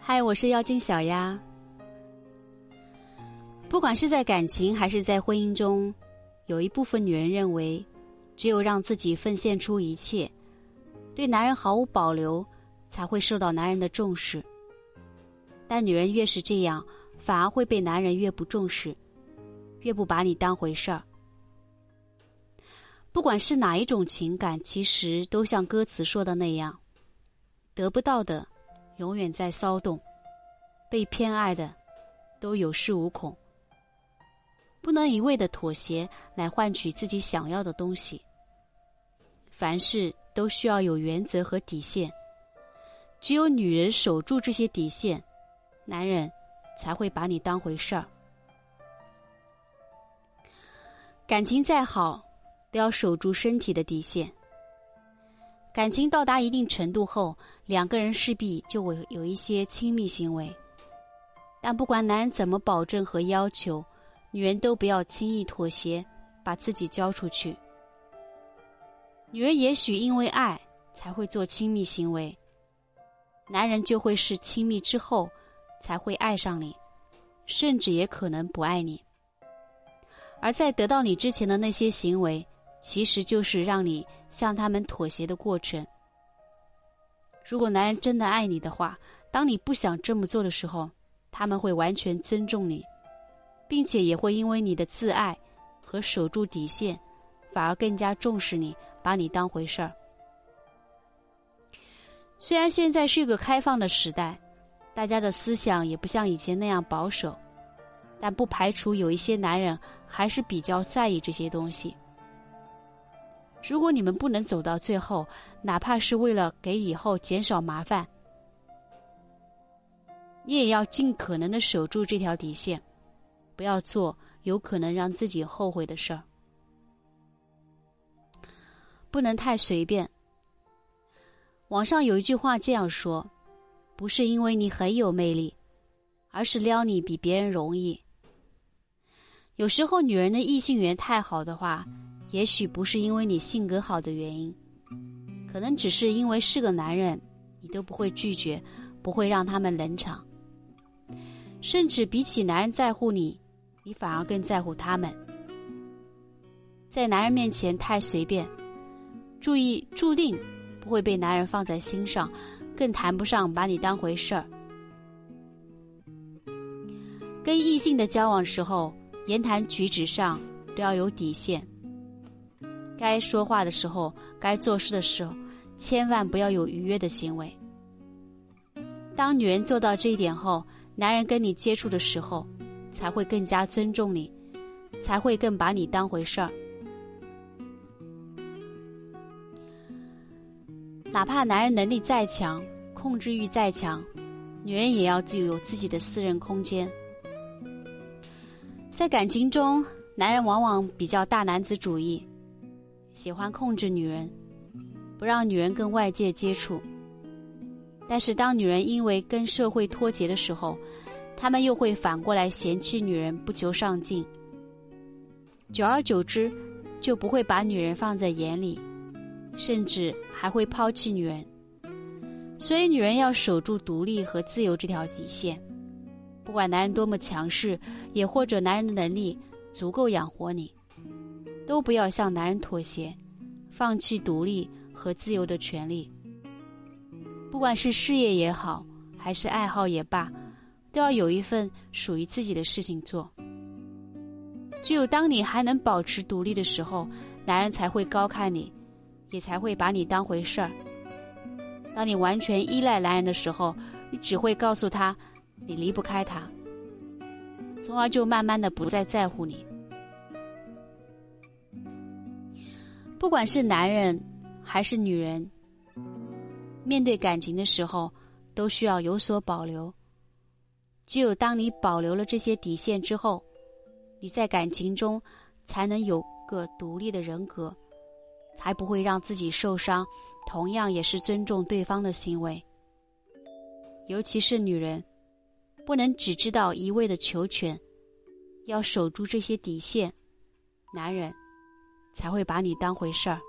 嗨，我是妖精小丫。不管是在感情还是在婚姻中，有一部分女人认为，只有让自己奉献出一切，对男人毫无保留，才会受到男人的重视。但女人越是这样，反而会被男人越不重视，越不把你当回事儿。不管是哪一种情感，其实都像歌词说的那样，得不到的永远在骚动，被偏爱的都有恃无恐。不能一味的妥协来换取自己想要的东西。凡事都需要有原则和底线，只有女人守住这些底线。男人才会把你当回事儿。感情再好，都要守住身体的底线。感情到达一定程度后，两个人势必就会有一些亲密行为。但不管男人怎么保证和要求，女人都不要轻易妥协，把自己交出去。女人也许因为爱才会做亲密行为，男人就会是亲密之后。才会爱上你，甚至也可能不爱你。而在得到你之前的那些行为，其实就是让你向他们妥协的过程。如果男人真的爱你的话，当你不想这么做的时候，他们会完全尊重你，并且也会因为你的自爱和守住底线，反而更加重视你，把你当回事儿。虽然现在是一个开放的时代。大家的思想也不像以前那样保守，但不排除有一些男人还是比较在意这些东西。如果你们不能走到最后，哪怕是为了给以后减少麻烦，你也要尽可能的守住这条底线，不要做有可能让自己后悔的事儿，不能太随便。网上有一句话这样说。不是因为你很有魅力，而是撩你比别人容易。有时候女人的异性缘太好的话，也许不是因为你性格好的原因，可能只是因为是个男人，你都不会拒绝，不会让他们冷场。甚至比起男人在乎你，你反而更在乎他们。在男人面前太随便，注意注定不会被男人放在心上。更谈不上把你当回事儿。跟异性的交往时候，言谈举止上都要有底线。该说话的时候，该做事的时候，千万不要有逾越的行为。当女人做到这一点后，男人跟你接触的时候，才会更加尊重你，才会更把你当回事儿。哪怕男人能力再强，控制欲再强，女人也要具有自己的私人空间。在感情中，男人往往比较大男子主义，喜欢控制女人，不让女人跟外界接触。但是，当女人因为跟社会脱节的时候，他们又会反过来嫌弃女人不求上进，久而久之，就不会把女人放在眼里。甚至还会抛弃女人，所以女人要守住独立和自由这条底线。不管男人多么强势，也或者男人的能力足够养活你，都不要向男人妥协，放弃独立和自由的权利。不管是事业也好，还是爱好也罢，都要有一份属于自己的事情做。只有当你还能保持独立的时候，男人才会高看你。也才会把你当回事儿。当你完全依赖男人的时候，你只会告诉他你离不开他，从而就慢慢的不再在乎你。不管是男人还是女人，面对感情的时候都需要有所保留。只有当你保留了这些底线之后，你在感情中才能有个独立的人格。才不会让自己受伤，同样也是尊重对方的行为。尤其是女人，不能只知道一味的求全，要守住这些底线，男人才会把你当回事儿。